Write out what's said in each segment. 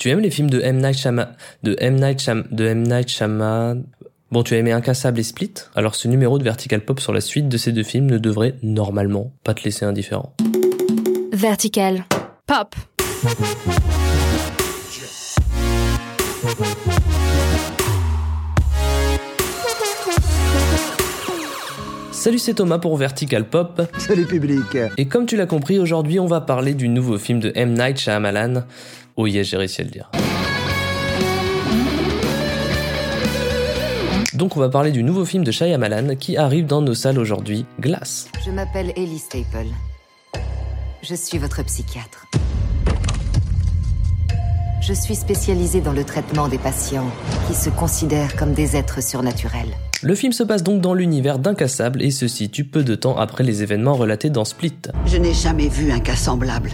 Tu aimes les films de M. Night Shyamalan De M. Night Shyam... De M. Night Shyamalan... Bon, tu as aimé Incassable et Split? Alors ce numéro de Vertical Pop sur la suite de ces deux films ne devrait, normalement, pas te laisser indifférent. Vertical. Pop. Salut, c'est Thomas pour Vertical Pop. Salut public. Et comme tu l'as compris, aujourd'hui on va parler du nouveau film de M. Night Shyamalan. Oh yeah, j'ai réussi à le dire. Donc on va parler du nouveau film de Shyamalan qui arrive dans nos salles aujourd'hui, Glass. Je m'appelle Ellie Staple. Je suis votre psychiatre. Je suis spécialisée dans le traitement des patients qui se considèrent comme des êtres surnaturels. Le film se passe donc dans l'univers d'Incassable et se situe peu de temps après les événements relatés dans Split. Je n'ai jamais vu un cas semblable.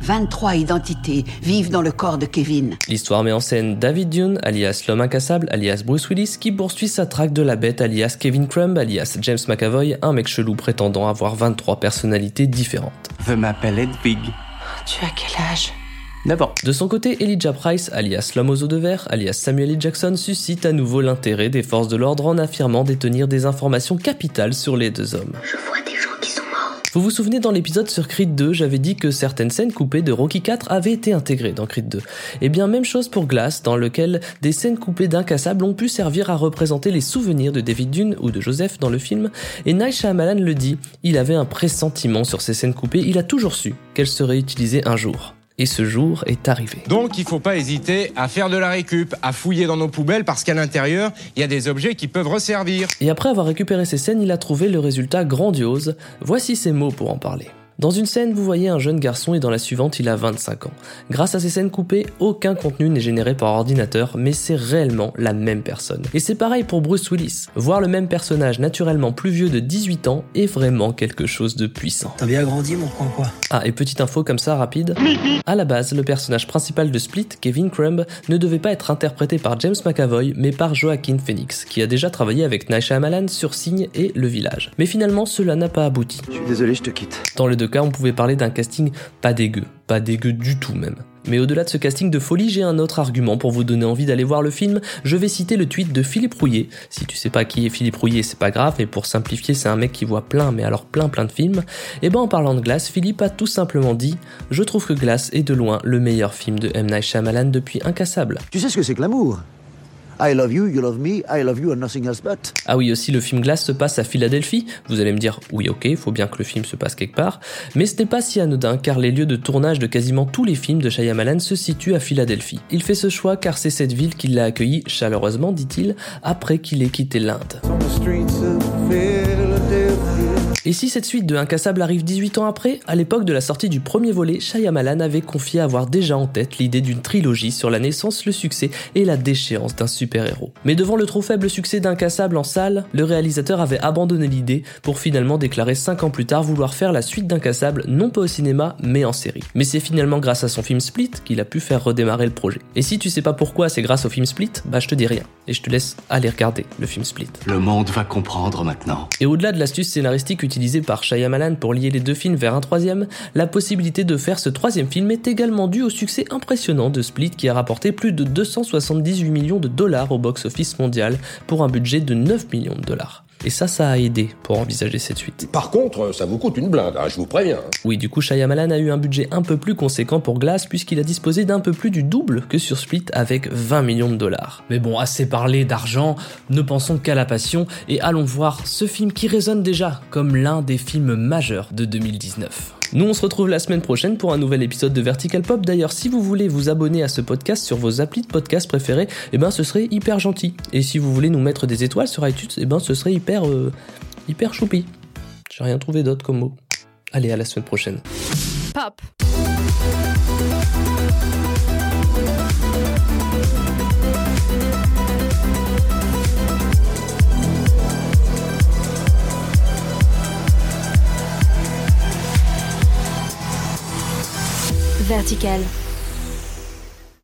23 identités vivent dans le corps de Kevin. L'histoire met en scène David Dune, alias l'homme incassable, alias Bruce Willis, qui poursuit sa traque de la bête, alias Kevin Crumb, alias James McAvoy, un mec chelou prétendant avoir 23 personnalités différentes. Je m'appelle Edwig. Tu as quel âge? De son côté, Elijah Price, alias l'homme aux os de verre, alias Samuel L. Jackson, suscite à nouveau l'intérêt des forces de l'ordre en affirmant détenir des informations capitales sur les deux hommes. Je vois Vous vous souvenez dans l'épisode sur Creed 2, j'avais dit que certaines scènes coupées de Rocky 4 avaient été intégrées dans Creed 2. Et bien même chose pour Glass, dans lequel des scènes coupées d'incassables ont pu servir à représenter les souvenirs de David Dune ou de Joseph dans le film. Et Night Shyamalan le dit, il avait un pressentiment sur ces scènes coupées, il a toujours su qu'elles seraient utilisées un jour. Et ce jour est arrivé. Donc il faut pas hésiter à faire de la récup, à fouiller dans nos poubelles parce qu'à l'intérieur, il y a des objets qui peuvent resservir. Et après avoir récupéré ces scènes, il a trouvé le résultat grandiose. Voici ses mots pour en parler. Dans une scène, vous voyez un jeune garçon et dans la suivante, il a 25 ans. Grâce à ces scènes coupées, aucun contenu n'est généré par ordinateur, mais c'est réellement la même personne. Et c'est pareil pour Bruce Willis. Voir le même personnage naturellement plus vieux de 18 ans est vraiment quelque chose de puissant. T'as bien grandi mon coin quoi. Ah, et petite info comme ça rapide. À la base, le personnage principal de Split, Kevin Crumb, ne devait pas être interprété par James McAvoy, mais par Joaquin Phoenix, qui a déjà travaillé avec Night Shyamalan sur Signe et Le Village. Mais finalement, cela n'a pas abouti. Je suis désolé, je te quitte. Dans les deux cas, on pouvait parler d'un casting pas dégueu, pas dégueu du tout même. Mais au-delà de ce casting de folie, j'ai un autre argument pour vous donner envie d'aller voir le film. Je vais citer le tweet de Philippe Rouillet. Si tu sais pas qui est Philippe Rouillet, c'est pas grave, et pour simplifier, c'est un mec qui voit plein, mais alors plein plein de films. Et ben en parlant de Glass, Philippe a tout simplement dit Je trouve que Glass est de loin le meilleur film de M. Night Shyamalan depuis Incassable. Tu sais ce que c'est que l'amour? I love you, you love me, I love you and nothing else but. Ah oui, aussi le film Glass se passe à Philadelphie. Vous allez me dire, oui ok, faut bien que le film se passe quelque part. Mais ce n'est pas si anodin car les lieux de tournage de quasiment tous les films de Shyamalan se situent à Philadelphie. Il fait ce choix car c'est cette ville qui l'a accueilli chaleureusement, dit-il, après qu'il ait quitté l'Inde. Et si cette suite de Incassable arrive 18 ans après, à l'époque de la sortie du premier volet, Shyamalan avait confié avoir déjà en tête l'idée d'une trilogie sur la naissance, le succès et la déchéance d'un super-héros. Mais devant le trop faible succès d'Incassable en salle, le réalisateur avait abandonné l'idée pour finalement déclarer 5 ans plus tard vouloir faire la suite d'Incassable non pas au cinéma mais en série. Mais c'est finalement grâce à son film Split qu'il a pu faire redémarrer le projet. Et si tu sais pas pourquoi c'est grâce au film Split, bah je te dis rien et je te laisse aller regarder le film Split. Le monde va comprendre maintenant. Et au-delà de l'astuce scénaristique utilisée par Shyamalan pour lier les deux films vers un troisième, la possibilité de faire ce troisième film est également due au succès impressionnant de Split qui a rapporté plus de 278 millions de dollars au box-office mondial pour un budget de 9 millions de dollars. Et ça, ça a aidé pour envisager cette suite. Par contre, ça vous coûte une blinde, hein, je vous préviens. Oui, du coup, Shyamalan a eu un budget un peu plus conséquent pour Glass puisqu'il a disposé d'un peu plus du double que sur Split avec 20 millions de dollars. Mais bon, assez parlé d'argent, ne pensons qu'à la passion et allons voir ce film qui résonne déjà comme l'un des films majeurs de 2019. Nous, on se retrouve la semaine prochaine pour un nouvel épisode de Vertical Pop. D'ailleurs, si vous voulez vous abonner à ce podcast sur vos applis de podcast préférés, eh ben, ce serait hyper gentil. Et si vous voulez nous mettre des étoiles sur iTunes, eh ben, ce serait hyper, euh, hyper choupi. J'ai rien trouvé d'autre comme mot. Allez, à la semaine prochaine. Pop. Vertical.